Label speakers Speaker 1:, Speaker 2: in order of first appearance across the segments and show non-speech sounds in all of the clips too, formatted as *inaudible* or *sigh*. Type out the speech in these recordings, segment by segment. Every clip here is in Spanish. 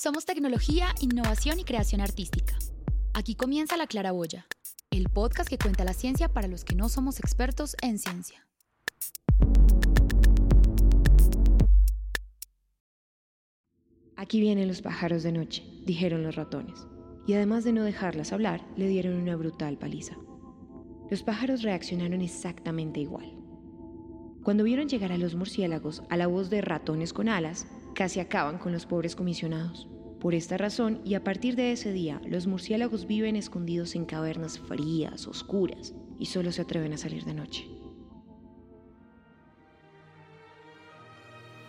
Speaker 1: Somos tecnología, innovación y creación artística. Aquí comienza La Claraboya, el podcast que cuenta la ciencia para los que no somos expertos en ciencia.
Speaker 2: Aquí vienen los pájaros de noche, dijeron los ratones, y además de no dejarlas hablar, le dieron una brutal paliza. Los pájaros reaccionaron exactamente igual. Cuando vieron llegar a los murciélagos a la voz de ratones con alas, casi acaban con los pobres comisionados. Por esta razón, y a partir de ese día, los murciélagos viven escondidos en cavernas frías, oscuras, y solo se atreven a salir de noche.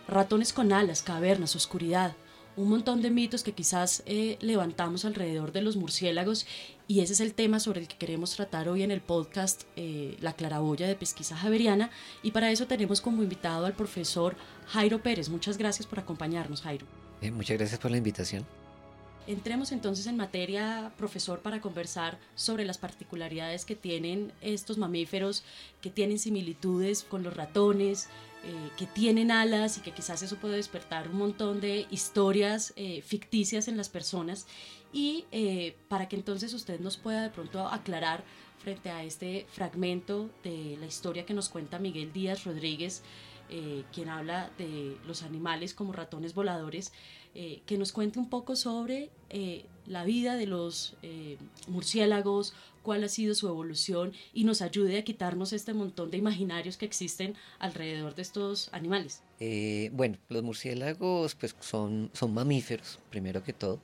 Speaker 3: Ratones con alas, cavernas, oscuridad un montón de mitos que quizás eh, levantamos alrededor de los murciélagos y ese es el tema sobre el que queremos tratar hoy en el podcast eh, La claraboya de pesquisa javeriana y para eso tenemos como invitado al profesor Jairo Pérez. Muchas gracias por acompañarnos, Jairo.
Speaker 4: Eh, muchas gracias por la invitación.
Speaker 3: Entremos entonces en materia, profesor, para conversar sobre las particularidades que tienen estos mamíferos, que tienen similitudes con los ratones, eh, que tienen alas y que quizás eso puede despertar un montón de historias eh, ficticias en las personas. Y eh, para que entonces usted nos pueda de pronto aclarar frente a este fragmento de la historia que nos cuenta Miguel Díaz Rodríguez, quien habla de los animales como ratones voladores, que nos cuente un poco sobre la vida de los murciélagos, cuál ha sido su evolución y nos ayude a quitarnos este montón de imaginarios que existen alrededor de estos animales.
Speaker 4: Eh, bueno, los murciélagos pues son, son mamíferos, primero que todo,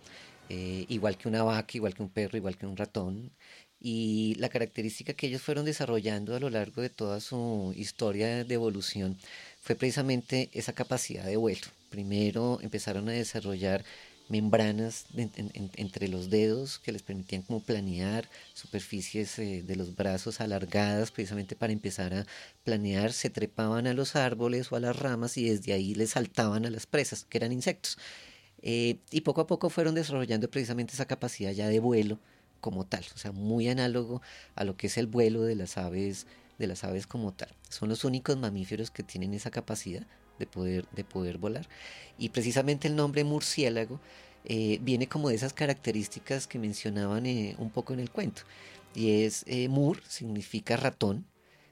Speaker 4: eh, igual que una vaca, igual que un perro, igual que un ratón. Y la característica que ellos fueron desarrollando a lo largo de toda su historia de evolución fue precisamente esa capacidad de vuelo. Primero empezaron a desarrollar membranas entre los dedos que les permitían como planear superficies eh, de los brazos alargadas precisamente para empezar a planear, se trepaban a los árboles o a las ramas y desde ahí les saltaban a las presas, que eran insectos. Eh, y poco a poco fueron desarrollando precisamente esa capacidad ya de vuelo como tal, o sea, muy análogo a lo que es el vuelo de las aves, de las aves como tal. Son los únicos mamíferos que tienen esa capacidad de poder, de poder volar. Y precisamente el nombre murciélago eh, viene como de esas características que mencionaban eh, un poco en el cuento. Y es eh, mur, significa ratón,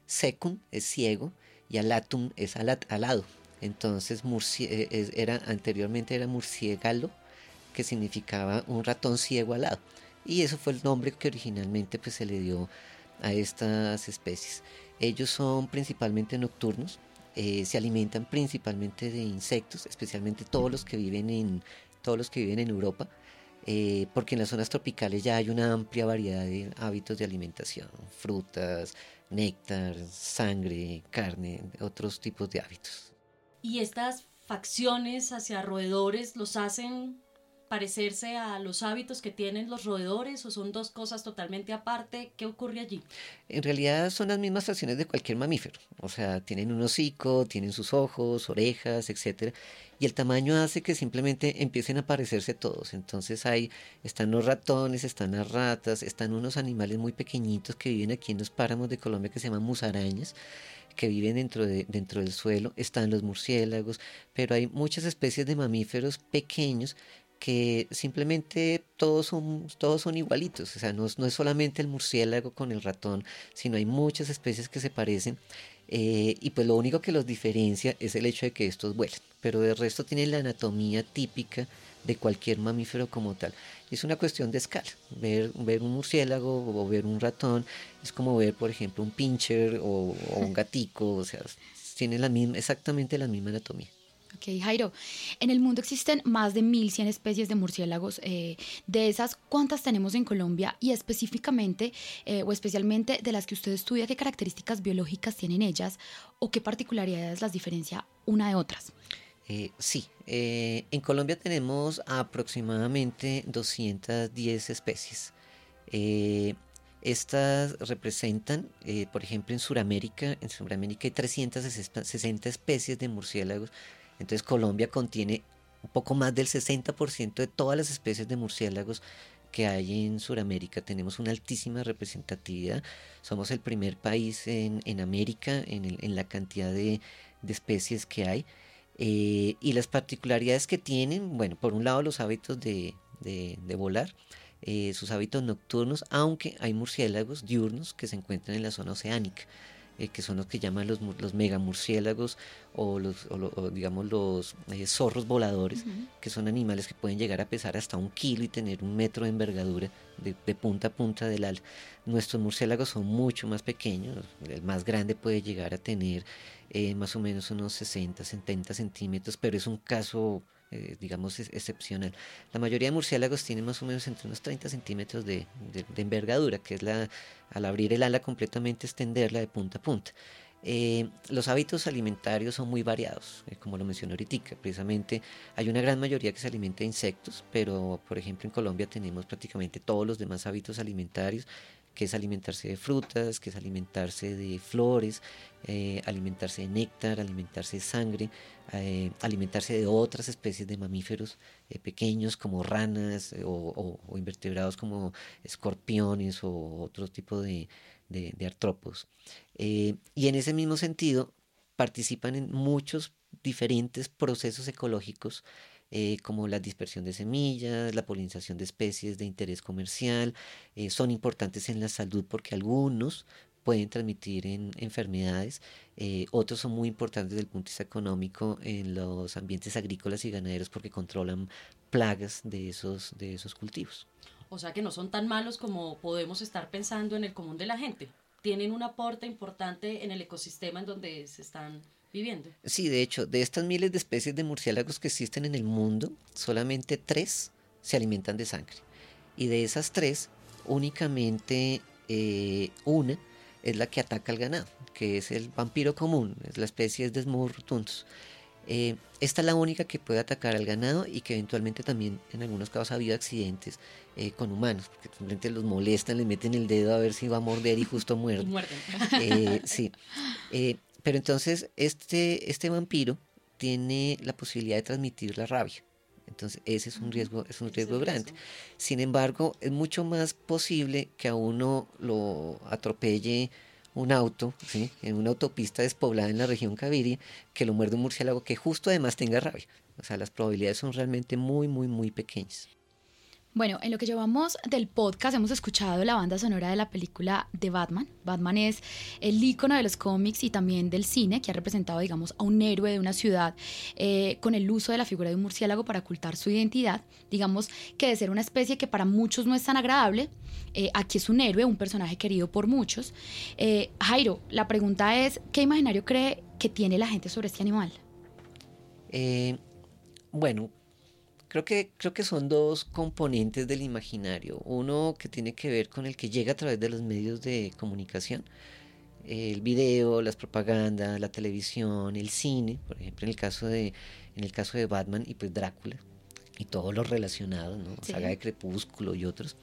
Speaker 4: secum es ciego y alatum es alado. Entonces era, anteriormente era murciégalo, que significaba un ratón ciego alado. Y eso fue el nombre que originalmente pues, se le dio a estas especies. Ellos son principalmente nocturnos, eh, se alimentan principalmente de insectos, especialmente todos los que viven en, todos los que viven en Europa, eh, porque en las zonas tropicales ya hay una amplia variedad de hábitos de alimentación, frutas, néctar, sangre, carne, otros tipos de hábitos.
Speaker 3: ¿Y estas facciones hacia roedores los hacen parecerse a los hábitos que tienen los roedores o son dos cosas totalmente aparte? ¿Qué ocurre allí?
Speaker 4: En realidad son las mismas facciones de cualquier mamífero, o sea, tienen un hocico, tienen sus ojos, orejas, etcétera, y el tamaño hace que simplemente empiecen a parecerse todos. Entonces ahí están los ratones, están las ratas, están unos animales muy pequeñitos que viven aquí en los páramos de Colombia que se llaman musarañas que viven dentro, de, dentro del suelo, están los murciélagos, pero hay muchas especies de mamíferos pequeños que simplemente todos son, todos son igualitos, o sea, no, no, es solamente el murciélago con el ratón, sino hay muchas especies que se parecen eh, y pues lo único que los diferencia es el hecho de que estos vuelan, pero de resto tienen la anatomía típica de cualquier mamífero como tal. Es una cuestión de escala. Ver, ver un murciélago o ver un ratón es como ver, por ejemplo, un pincher o, o un *laughs* gatico, o sea, tienen la misma, exactamente la misma anatomía.
Speaker 1: Ok, Jairo, en el mundo existen más de 1.100 especies de murciélagos. Eh, de esas, ¿cuántas tenemos en Colombia? Y específicamente eh, o especialmente de las que usted estudia, ¿qué características biológicas tienen ellas o qué particularidades las diferencia una de otras?
Speaker 4: Eh, sí, en Colombia tenemos aproximadamente 210 especies. Estas representan, por ejemplo, en Sudamérica, en Sudamérica hay 360 especies de murciélagos entonces Colombia contiene un poco más del 60% de todas las especies de murciélagos que hay en Sudamérica. Tenemos una altísima representatividad. Somos el primer país en, América en, la cantidad de, especies que hay. Eh, y las particularidades que tienen, bueno, por un lado los hábitos de, volar, eh, sus hábitos nocturnos, aunque hay murciélagos diurnos que se encuentran en la zona oceánica. Eh, que son los que llaman los, los megamurciélagos o, los, digamos los eh, zorros voladores, que son animales que pueden llegar a pesar hasta un kilo y tener un metro de envergadura de, punta a punta del ala. Nuestros murciélagos son mucho más pequeños, el más grande puede llegar a tener eh, más o menos unos 60, 70 centímetros, pero es un caso eh, digamos, excepcional. La mayoría de murciélagos tienen más o menos entre unos 30 centímetros de, envergadura, que es la, al abrir el ala completamente extenderla de punta a punta. Eh, los hábitos alimentarios son muy variados, eh, como lo mencioné ahorita. Precisamente hay una gran mayoría que se alimenta de insectos, pero por ejemplo en Colombia tenemos prácticamente todos los demás hábitos alimentarios que es alimentarse de frutas, que es alimentarse de flores, eh, alimentarse de néctar, alimentarse de sangre, eh, alimentarse de otras especies de mamíferos eh, pequeños como ranas o, invertebrados como escorpiones o otro tipo de, de artrópodos. y en ese mismo sentido participan en muchos diferentes procesos ecológicos eh, como la dispersión de semillas, la polinización de especies de interés comercial, eh, son importantes en la salud porque algunos pueden transmitir en enfermedades, eh, otros son muy importantes desde el punto de vista económico en los ambientes agrícolas y ganaderos porque controlan plagas de esos, de esos cultivos.
Speaker 3: O sea que no son tan malos como podemos estar pensando en el común de la gente. Tienen un aporte importante en el ecosistema en donde se están viviendo.
Speaker 4: Sí, de hecho, de estas miles de especies de murciélagos que existen en el mundo, solamente tres se alimentan de sangre. Y de esas tres, únicamente eh, una es la que ataca al ganado, que es el vampiro común, es la especie de Desmurtuntus. Eh, esta es la única que puede atacar al ganado y que eventualmente también en algunos casos ha habido accidentes eh, con humanos, porque simplemente los molestan, le meten el dedo a ver si va a morder y justo *laughs* muerde. Eh, sí. Pero entonces este, este vampiro tiene la posibilidad de transmitir la rabia. Entonces ese es un riesgo, es un riesgo grande. Sin embargo, es mucho más posible que a uno lo atropelle un auto ¿sí? en una autopista despoblada en la región Caviria que lo muerde un murciélago que justo además tenga rabia. O sea, las probabilidades son realmente muy, muy, muy pequeñas.
Speaker 1: Bueno, en lo que llevamos del podcast hemos escuchado la banda sonora de la película de Batman. Batman es el ícono de los cómics y también del cine que ha representado, digamos, a un héroe de una ciudad eh, con el uso de la figura de un murciélago para ocultar su identidad. Digamos que de ser una especie que para muchos no es tan agradable, eh, aquí es un héroe, un personaje querido por muchos. Eh, Jairo, la pregunta es, ¿qué imaginario cree que tiene la gente sobre este animal?
Speaker 4: bueno, Creo que, creo que son dos componentes del imaginario. Uno que tiene que ver con el que llega a través de los medios de comunicación. El video, las propagandas, la televisión, el cine, por ejemplo, en el caso de, en el caso de Batman y pues Drácula y todos los relacionados, ¿no? Saga de Crepúsculo y otros.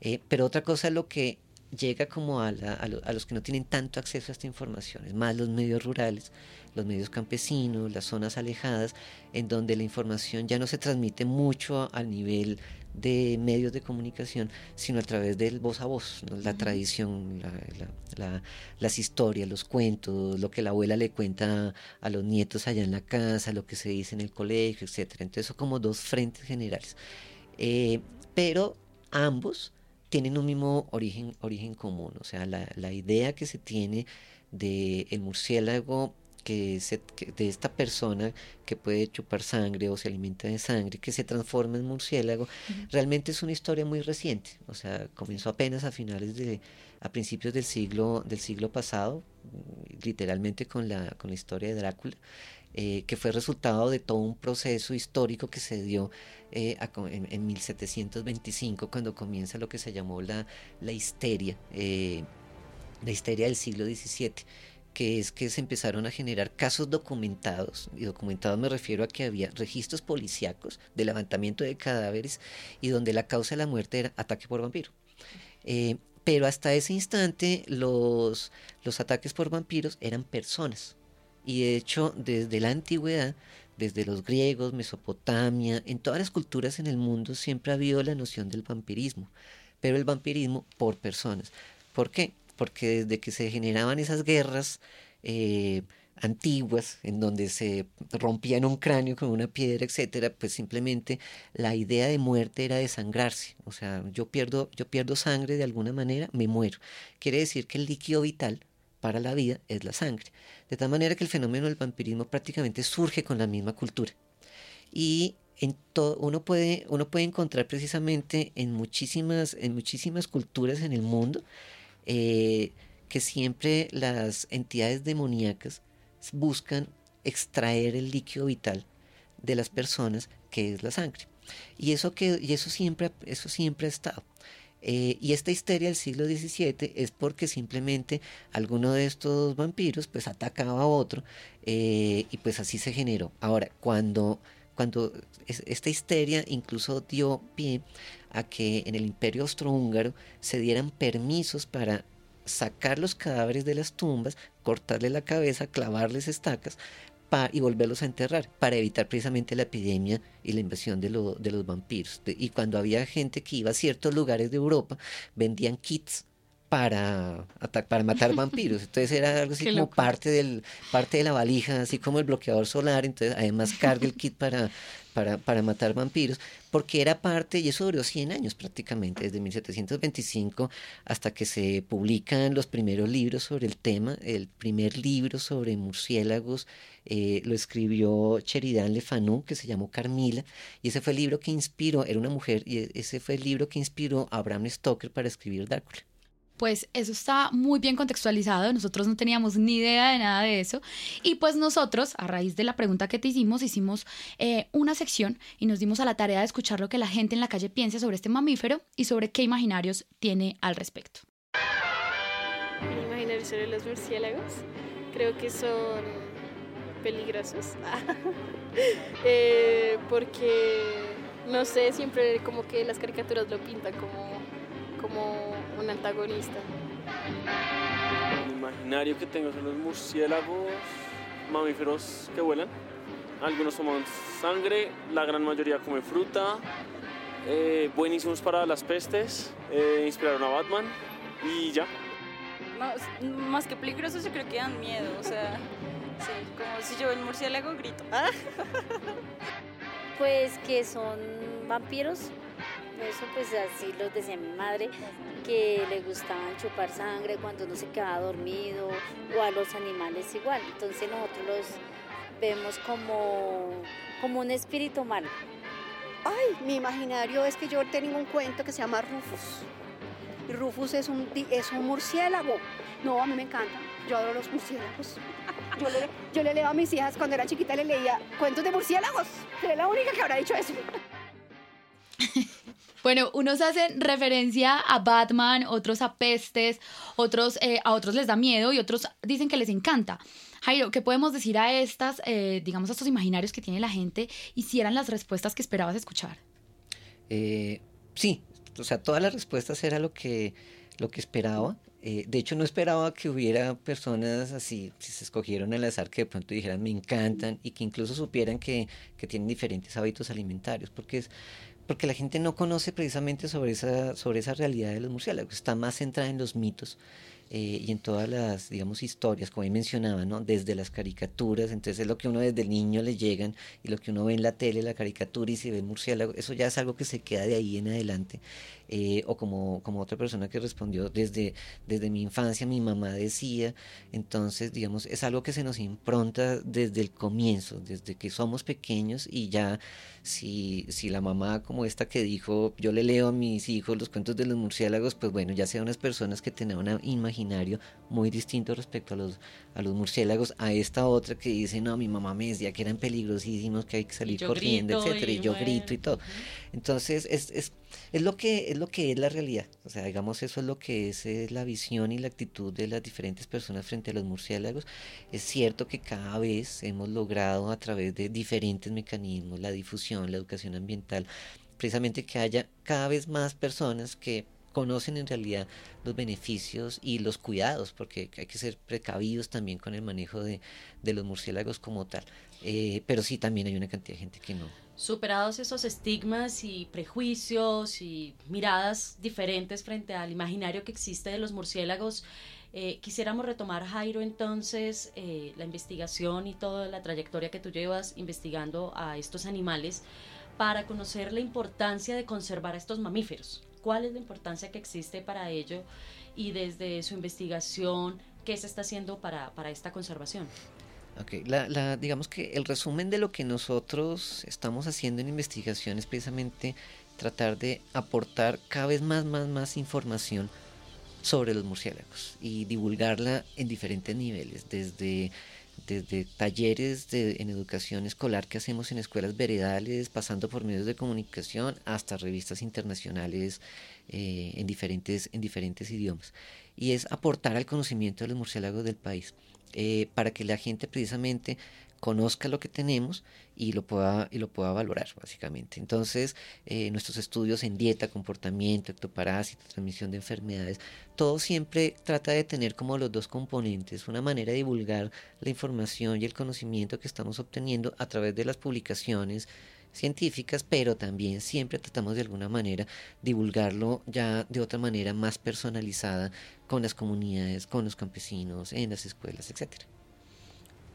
Speaker 4: Eh, pero otra cosa es lo que llega como a, a, los que no tienen tanto acceso a esta información, es más los medios rurales, los medios campesinos, las zonas alejadas, en donde la información ya no se transmite mucho al nivel de medios de comunicación, sino a través del voz a voz, la tradición, las historias, los cuentos, lo que la abuela le cuenta a los nietos allá en la casa, lo que se dice en el colegio, etc. Entonces son como dos frentes generales. Eh, pero ambos tienen un mismo origen, origen común, o sea, la, la idea que se tiene del el murciélago que, se, de esta persona que puede chupar sangre o se alimenta de sangre, que se transforma en murciélago, realmente es una historia muy reciente, o sea, comenzó apenas a finales de, a principios del siglo, del siglo pasado, literalmente con la, con la historia de Drácula, eh, que fue resultado de todo un proceso histórico que se dio eh, en, 1725, cuando comienza lo que se llamó la, la histeria, eh, la histeria del siglo XVII que es que se empezaron a generar casos documentados, y documentados me refiero a que había registros policíacos de levantamiento de cadáveres y donde la causa de la muerte era ataque por vampiro. pero hasta ese instante los, los ataques por vampiros eran personas. Y de hecho, desde la antigüedad, desde los griegos, Mesopotamia, en todas las culturas en el mundo siempre ha habido la noción del vampirismo, pero el vampirismo por personas. ¿Por qué? Porque desde que se generaban esas guerras, eh, antiguas, en donde se rompían un cráneo con una piedra, etcétera, pues simplemente la idea de muerte era desangrarse. O sea, yo pierdo, yo pierdo sangre de alguna manera, me muero. Quiere decir que el líquido vital para la vida es la sangre. De tal manera que el fenómeno del vampirismo prácticamente surge con la misma cultura. Y en todo, uno, puede, uno puede encontrar precisamente en muchísimas, en muchísimas culturas en el mundo eh, que siempre las entidades demoníacas buscan extraer el líquido vital de las personas, que es la sangre. Y eso, que, y eso, siempre, eso siempre ha estado. Eh, y esta histeria del siglo XVII es porque simplemente alguno de estos vampiros pues atacaba a otro eh, y pues así se generó. Ahora, cuando, cuando esta histeria incluso dio pie a que en el imperio austrohúngaro se dieran permisos para sacar los cadáveres de las tumbas, cortarle la cabeza, clavarles estacas y volverlos a enterrar para evitar precisamente la epidemia y la invasión de, de los vampiros. y cuando había gente que iba a ciertos lugares de Europa, vendían kits para, para matar vampiros. Entonces era algo así como parte, del, parte de la valija, así como el bloqueador solar. Entonces además carga el kit para, para, para, matar vampiros, porque era parte, y eso duró 100 años prácticamente, desde 1725 hasta que se publican los primeros libros sobre el tema. El primer libro sobre murciélagos eh, lo escribió Sheridan Le Fanu, que se llamó Carmila, y ese fue el libro que inspiró, era una mujer, y ese fue el libro que inspiró a Bram Stoker para escribir Drácula
Speaker 1: pues eso está muy bien contextualizado, nosotros no teníamos ni idea de nada de eso y pues nosotros, a raíz de la pregunta que te hicimos, hicimos eh, una sección y nos dimos a la tarea de escuchar lo que la gente en la calle piensa sobre este mamífero y sobre qué imaginarios tiene al respecto.
Speaker 5: Imaginarios sobre los murciélagos, creo que son peligrosos, *laughs* eh, porque no sé, siempre como que las caricaturas lo pintan como como un antagonista.
Speaker 6: El imaginario que tengo son los murciélagos, mamíferos que vuelan. Algunos toman sangre, la gran mayoría come fruta, eh, buenísimos para las pestes, eh, inspiraron a Batman y ya.
Speaker 7: más que peligrosos yo creo que dan miedo, o sea, sí, como si yo el murciélago grito. *laughs*
Speaker 8: Pues que son vampiros, eso pues así lo decía mi madre, que le gustaban chupar sangre cuando uno se quedaba dormido o a los animales igual. Entonces nosotros los vemos como, como un espíritu malo.
Speaker 9: Ay, mi imaginario es que yo tengo un cuento que se llama Rufus. Y Rufus es un, es un murciélago. No, a mí me encanta. Yo adoro los murciélagos. Yo le, yo le leo a mis hijas cuando era chiquita, le leía cuentos de murciélagos. Seré la única que habrá dicho eso. *laughs*
Speaker 1: Bueno, unos hacen referencia a Batman, otros a pestes, otros eh, a otros les da miedo y otros dicen que les encanta. Jairo, ¿qué podemos decir a estas, eh, digamos, a estos imaginarios que tiene la gente y si eran las respuestas que esperabas escuchar?
Speaker 4: Eh, sí, o sea, todas las respuestas era lo que, lo que esperaba. De hecho, no esperaba que hubiera personas así, si se escogieron al azar, que de pronto dijeran me encantan y que incluso supieran que, tienen diferentes hábitos alimentarios, porque porque la gente no conoce precisamente sobre esa, sobre esa realidad de los murciélagos, está más centrada en los mitos eh, y en todas las, digamos, historias, como ahí mencionaba, ¿no? Desde las caricaturas, entonces es lo que uno desde el niño le llegan y lo que uno ve en la tele, la caricatura y si ve murciélago, eso ya es algo que se queda de ahí en adelante. Eh, o como, como otra persona que respondió desde, desde mi infancia, mi mamá decía, entonces, digamos, es algo que se nos impronta desde el comienzo, desde que somos pequeños y ya si, si la mamá como esta que dijo, yo le leo a mis hijos los cuentos de los murciélagos, pues bueno, ya sean unas personas que tienen un imaginario muy distinto respecto a los, a los murciélagos, a esta otra que dice, no, mi mamá me decía que eran peligrosísimos, que hay que salir corriendo, etcétera, y, yo grito y todo. Entonces, es, es, es, lo que, es lo que es la realidad. O sea, digamos, eso es lo que es, es la visión y la actitud de las diferentes personas frente a los murciélagos. Es cierto que cada vez hemos logrado a través de diferentes mecanismos, la difusión, la educación ambiental, precisamente que haya cada vez más personas que conocen en realidad los beneficios y los cuidados, porque hay que ser precavidos también con el manejo de, de los murciélagos como tal. Eh, pero sí, también hay una cantidad de gente que no.
Speaker 3: Superados esos estigmas y prejuicios y miradas diferentes frente al imaginario que existe de los murciélagos, Eh, quisiéramos retomar, Jairo, entonces, eh, la investigación y toda la trayectoria que tú llevas investigando a estos animales para conocer la importancia de conservar a estos mamíferos. ¿Cuál es la importancia que existe para ello? Y desde su investigación, ¿qué se está haciendo para, para esta conservación?
Speaker 4: Ok, la, la, digamos que el resumen de lo que nosotros estamos haciendo en investigación es precisamente tratar de aportar cada vez más, más, más información sobre los murciélagos y divulgarla en diferentes niveles, desde, desde talleres de, en educación escolar que hacemos en escuelas veredales, pasando por medios de comunicación, hasta revistas internacionales eh, en, diferentes, en diferentes idiomas. Y es aportar al conocimiento de los murciélagos del país. Eh, para que la gente precisamente conozca lo que tenemos y lo pueda, y lo pueda valorar, básicamente. Entonces, eh, nuestros estudios en dieta, comportamiento, ectoparásito, transmisión de enfermedades, todo siempre trata de tener como los dos componentes, una manera de divulgar la información y el conocimiento que estamos obteniendo a través de las publicaciones científicas, pero también siempre tratamos de alguna manera divulgarlo ya de otra manera más personalizada con las comunidades, con los campesinos, en las escuelas, etcétera.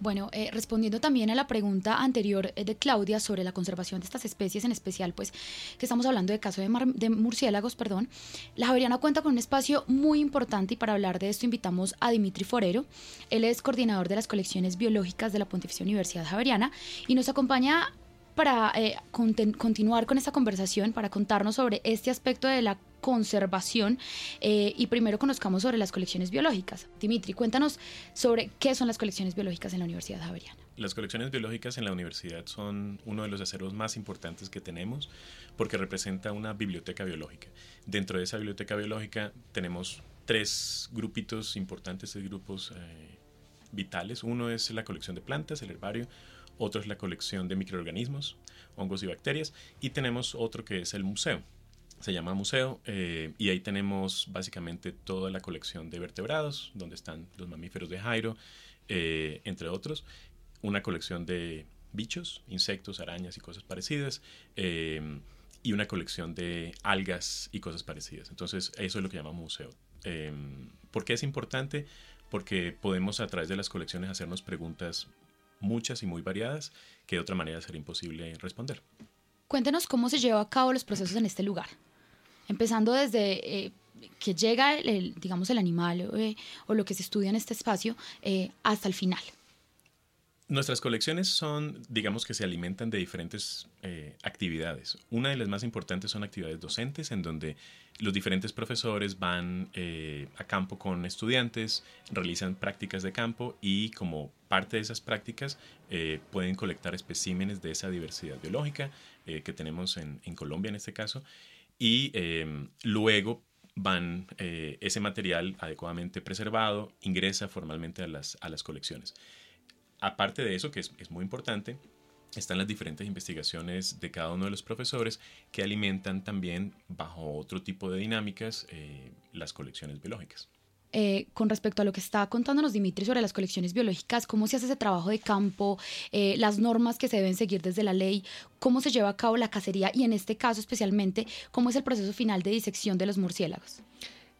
Speaker 1: Bueno, eh, respondiendo también a la pregunta anterior eh, de Claudia sobre la conservación de estas especies, en especial, pues, que estamos hablando de caso de, de, murciélagos, perdón, la Javeriana cuenta con un espacio muy importante y para hablar de esto invitamos a Dimitri Forero. Él es coordinador de las colecciones biológicas de la Pontificia Universidad Javeriana y nos acompaña para eh, continuar con esta conversación, para contarnos sobre este aspecto de la conservación eh, y primero conozcamos sobre las colecciones biológicas. Dimitri, cuéntanos sobre qué son las colecciones biológicas en la Universidad Javeriana.
Speaker 10: Las colecciones biológicas en la universidad son uno de los acervos más importantes que tenemos porque representa una biblioteca biológica. Dentro de esa biblioteca biológica tenemos tres grupitos importantes, tres grupos eh, vitales. Uno es la colección de plantas, el herbario otro es la colección de microorganismos, hongos y bacterias, y tenemos otro que es el museo. Se llama museo eh, y ahí tenemos básicamente toda la colección de vertebrados, donde están los mamíferos de Jairo, eh, entre otros, una colección de bichos, insectos, arañas y cosas parecidas, eh, y una colección de algas y cosas parecidas. Entonces, eso es lo que llamamos museo. ¿Por qué es importante? Porque podemos a través de las colecciones hacernos preguntas muchas y muy variadas que de otra manera sería imposible responder.
Speaker 1: Cuéntenos cómo se lleva a cabo los procesos en este lugar, empezando desde eh, que llega el, digamos el animal eh, o lo que se estudia en este espacio eh, hasta el final.
Speaker 10: Nuestras colecciones son, digamos que se alimentan de diferentes actividades. Una de las más importantes son actividades docentes, en donde los diferentes profesores van a campo con estudiantes, realizan prácticas de campo y como parte de esas prácticas eh, pueden colectar especímenes de esa diversidad biológica eh, que tenemos en, Colombia en este caso y em, luego van eh, ese material adecuadamente preservado ingresa formalmente a las, a las colecciones. Aparte de eso, que es, es muy importante, están las diferentes investigaciones de cada uno de los profesores que alimentan también bajo otro tipo de dinámicas las colecciones biológicas.
Speaker 1: Eh, con respecto a lo que está contándonos Dimitri sobre las colecciones biológicas, cómo se hace ese trabajo de campo, eh, las normas que se deben seguir desde la ley, cómo se lleva a cabo la cacería y en este caso especialmente, cómo es el proceso final de disección de los murciélagos.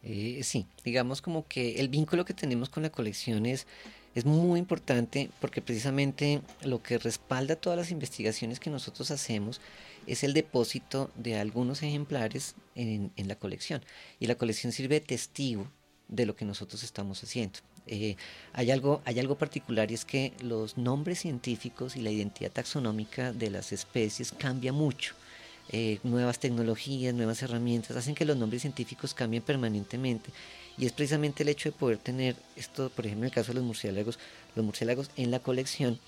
Speaker 4: Eh, sí, digamos como que el vínculo que tenemos con la colección es, es muy importante porque precisamente lo que respalda todas las investigaciones que nosotros hacemos es el depósito de algunos ejemplares en, la colección. Y la colección sirve de testigo de lo que nosotros estamos haciendo. Eh, hay, algo, hay algo particular y es que los nombres científicos y la identidad taxonómica de las especies cambia mucho. Eh, nuevas tecnologías, nuevas herramientas hacen que los nombres científicos cambien permanentemente y es precisamente el hecho de poder tener esto, por ejemplo, en el caso de los murciélagos, los murciélagos en la colección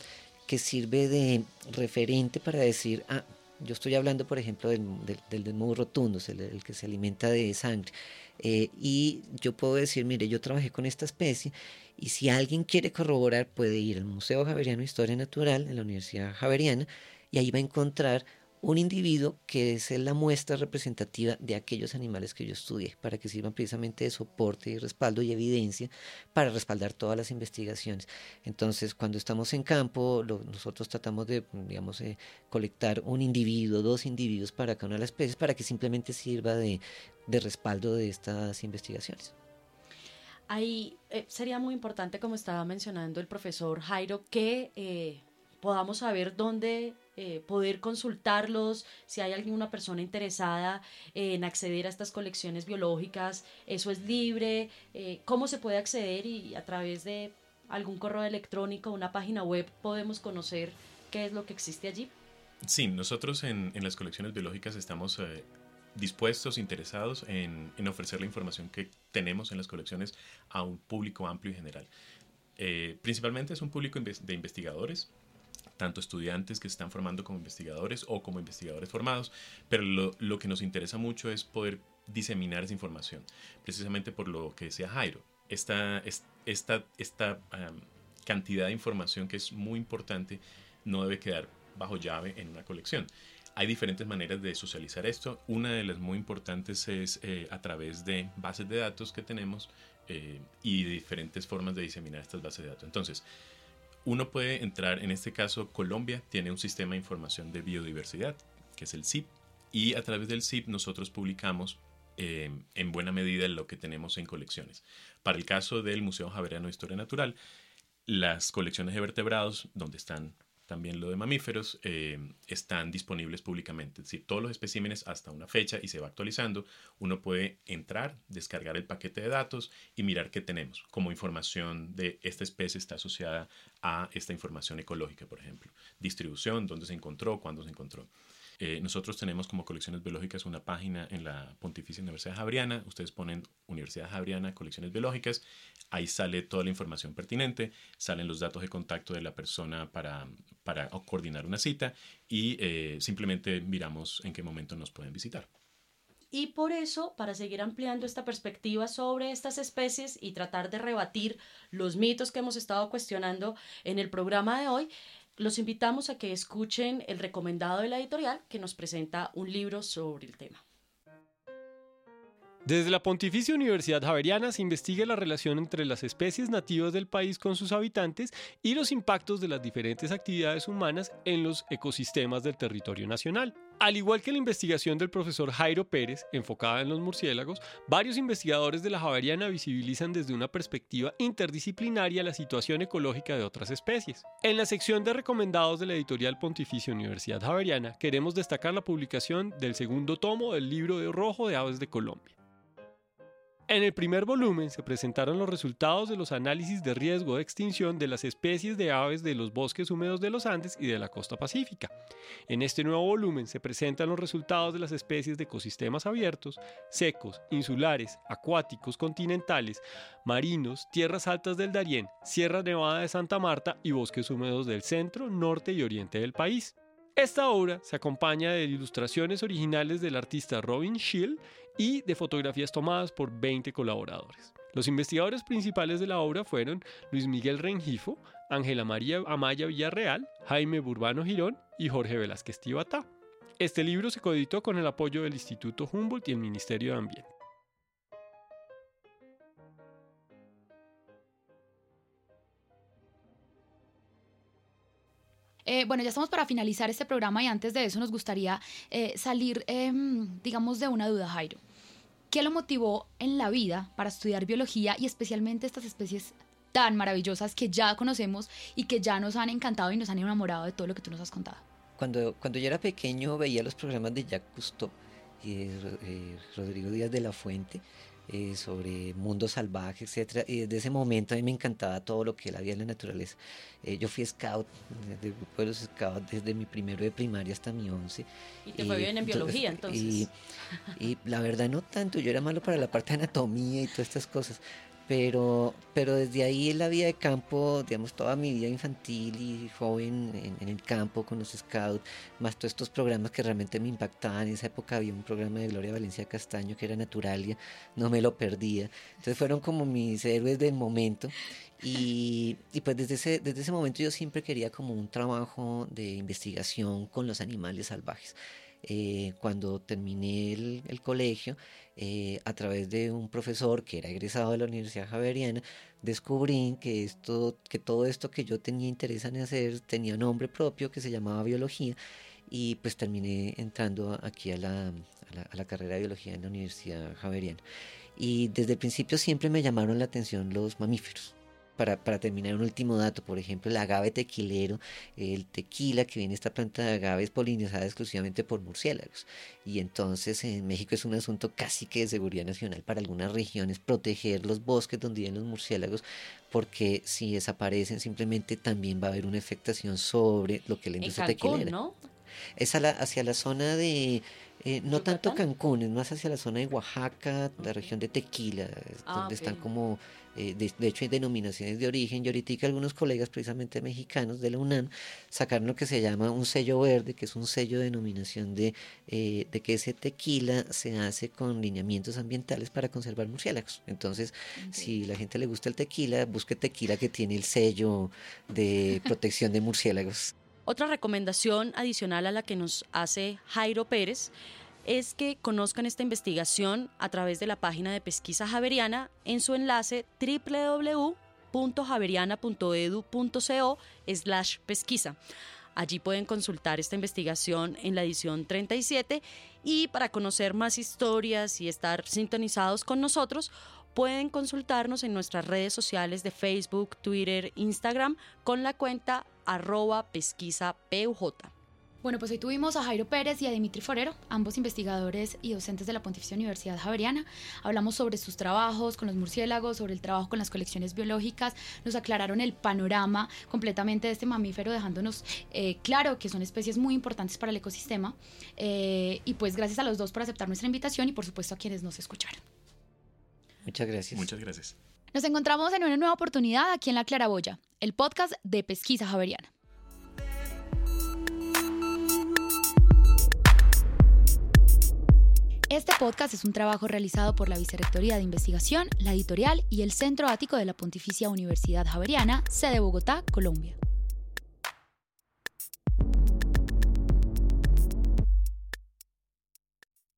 Speaker 4: que sirve de referente para decir, ah, yo estoy hablando, por ejemplo, del, del, del, rotundo, el, el que se alimenta de sangre. Eh, y yo puedo decir, mire, yo trabajé con esta especie y si alguien quiere corroborar puede ir al Museo Javeriano de Historia Natural en la Universidad Javeriana y ahí va a encontrar un individuo que es la muestra representativa de aquellos animales que yo estudié, para que sirvan precisamente de soporte y respaldo y evidencia para respaldar todas las investigaciones. Entonces, cuando estamos en campo, nosotros tratamos de, digamos, eh, colectar un individuo, dos individuos para cada una de las especies, para que simplemente sirva de, de respaldo de estas investigaciones.
Speaker 3: Ahí eh, sería muy importante, como estaba mencionando el profesor Jairo, que eh, podamos saber dónde eh, poder consultarlos, si hay alguna persona interesada en acceder a estas colecciones biológicas, eso es libre, cómo se puede acceder y a través de algún correo electrónico, una página web, podemos conocer qué es lo que existe allí.
Speaker 10: Sí, nosotros en, en las colecciones biológicas estamos dispuestos, interesados en, ofrecer la información que tenemos en las colecciones a un público amplio y general. Eh, principalmente es un público de investigadores, tanto estudiantes que se están formando como investigadores o como investigadores formados, pero lo, que nos interesa mucho es poder diseminar esa información, precisamente por lo que decía Jairo. Esta, esta, esta cantidad de información que es muy importante no debe quedar bajo llave en una colección. Hay diferentes maneras de socializar esto. Una de las muy importantes es eh, a través de bases de datos que tenemos eh, y diferentes formas de diseminar estas bases de datos. Entonces, uno puede entrar, en este caso Colombia tiene un sistema de información de biodiversidad, que es el CIP, y a través del CIP nosotros publicamos eh, en buena medida lo que tenemos en colecciones. Para el caso del Museo Javeriano de Historia Natural, las colecciones de vertebrados, donde están también lo de mamíferos, eh, están disponibles públicamente. Es decir, todos los especímenes hasta una fecha y se va actualizando. Uno puede entrar, descargar el paquete de datos y mirar qué tenemos, como información de esta especie está asociada a esta información ecológica, por ejemplo. Distribución, dónde se encontró, cuándo se encontró. Eh, nosotros tenemos como colecciones biológicas una página en la Pontificia Universidad Javeriana. Ustedes ponen Universidad Javeriana, colecciones biológicas. Ahí sale toda la información pertinente, salen los datos de contacto de la persona para, para coordinar una cita y eh, simplemente miramos en qué momento nos pueden visitar.
Speaker 3: Y por eso, para seguir ampliando esta perspectiva sobre estas especies y tratar de rebatir los mitos que hemos estado cuestionando en el programa de hoy, los invitamos a que escuchen el recomendado de la editorial que nos presenta un libro sobre el tema.
Speaker 11: Desde la Pontificia Universidad Javeriana se investiga la relación entre las especies nativas del país con sus habitantes y los impactos de las diferentes actividades humanas en los ecosistemas del territorio nacional. Al igual que la investigación del profesor Jairo Pérez, enfocada en los murciélagos, varios investigadores de la Javeriana visibilizan desde una perspectiva interdisciplinaria la situación ecológica de otras especies. En la sección de recomendados de la editorial Pontificia Universidad Javeriana, queremos destacar la publicación del segundo tomo del libro de rojo de aves de Colombia. En el primer volumen se presentaron los resultados de los análisis de riesgo de extinción de las especies de aves de los bosques húmedos de los Andes y de la costa pacífica. En este nuevo volumen se presentan los resultados de las especies de ecosistemas abiertos, secos, insulares, acuáticos, continentales, marinos, tierras altas del Darién, Sierra Nevada de Santa Marta y bosques húmedos del centro, norte y oriente del país. Esta obra se acompaña de ilustraciones originales del artista Robin Schill y de fotografías tomadas por 20 colaboradores. Los investigadores principales de la obra fueron Luis Miguel Rengifo, Ángela María Amaya Villarreal, Jaime Burbano Girón y Jorge Velázquez Tibatá. Este libro se coeditó con el apoyo del Instituto Humboldt y el Ministerio de Ambiente.
Speaker 1: Eh, bueno, ya estamos para finalizar este programa y antes de eso nos gustaría eh, salir, em, digamos, de una duda, Jairo. ¿Qué lo motivó en la vida para estudiar biología y especialmente estas especies tan maravillosas que ya conocemos y que ya nos han encantado y nos han enamorado de todo lo que tú nos has contado?
Speaker 4: Cuando, cuando yo era pequeño veía los programas de Jacques Cousteau y eh, Rodrigo Díaz de la Fuente eh, sobre mundo salvaje, etcétera. Y desde ese momento a mí me encantaba todo lo que él había en la naturaleza. Eh, yo fui scout grupo de los scouts desde mi primero de primaria hasta mi once.
Speaker 3: ¿Y te fue bien en biología entonces?
Speaker 4: Y, y, la verdad no tanto, yo era malo para la parte de anatomía y todas estas cosas pero, pero desde ahí en la vida de campo, digamos, toda mi vida infantil y joven en, el campo con los scouts, más todos estos programas que realmente me impactaban. En esa época había un programa de Gloria Valencia Castaño que era Naturalia, no me lo perdía. Entonces fueron como mis héroes del momento. Y, y pues desde ese, desde ese momento yo siempre quería como un trabajo de investigación con los animales salvajes. Eh, cuando terminé el, colegio, eh, a través de un profesor que era egresado de la Universidad Javeriana, descubrí que, esto, que todo esto que yo tenía interés en hacer tenía nombre propio que se llamaba biología y pues terminé entrando aquí a la, a la, carrera de biología en la Universidad Javeriana. Y desde el principio siempre me llamaron la atención los mamíferos para, para, terminar un último dato, por ejemplo, el agave tequilero, el tequila que viene esta planta de agave es polinizada exclusivamente por murciélagos. Y entonces en México es un asunto casi que de seguridad nacional para algunas regiones proteger los bosques donde viven los murciélagos, porque si desaparecen simplemente también va a haber una afectación sobre lo que la industria tequilera.
Speaker 3: ¿no?
Speaker 4: Es hacia la zona de eh, no tanto Cancún, es más hacia la zona de Oaxaca, la región de Tequila,
Speaker 3: Ah,
Speaker 4: donde están como, eh, de, de hecho hay denominaciones de origen, y ahorita algunos colegas precisamente mexicanos de la UNAM sacaron lo que se llama un sello verde, que es un sello de denominación de, eh, de que ese tequila se hace con lineamientos ambientales para conservar murciélagos. Entonces, si la gente le gusta el tequila, busque tequila que tiene el sello de protección de murciélagos.
Speaker 3: Otra recomendación adicional a la que nos hace Jairo Pérez es que conozcan esta investigación a través de la página de Pesquisa Javeriana en su enlace www.javeriana.edu.co slash pesquisa. Allí pueden consultar esta investigación en la edición 37 y para conocer más historias y estar sintonizados con nosotros, pueden consultarnos en nuestras redes sociales de Facebook, Twitter, Instagram con la cuenta arroba pesquisa.
Speaker 1: Bueno, pues hoy tuvimos a Jairo Pérez y a Dimitri Forero, ambos investigadores y docentes de la Pontificia Universidad Javeriana. Hablamos sobre sus trabajos con los murciélagos, sobre el trabajo con las colecciones biológicas, nos aclararon el panorama completamente de este mamífero, dejándonos eh, claro que son especies muy importantes para el ecosistema. Eh, y pues gracias a los dos por aceptar nuestra invitación y por supuesto a quienes nos escucharon.
Speaker 4: Muchas gracias.
Speaker 10: Muchas gracias.
Speaker 1: Nos encontramos en una nueva oportunidad aquí en La Claraboya, el podcast de Pesquisa Javeriana. Este podcast es un trabajo realizado por la Vicerrectoría de Investigación, la editorial y el Centro Ático de la Pontificia Universidad Javeriana, sede Bogotá, Colombia.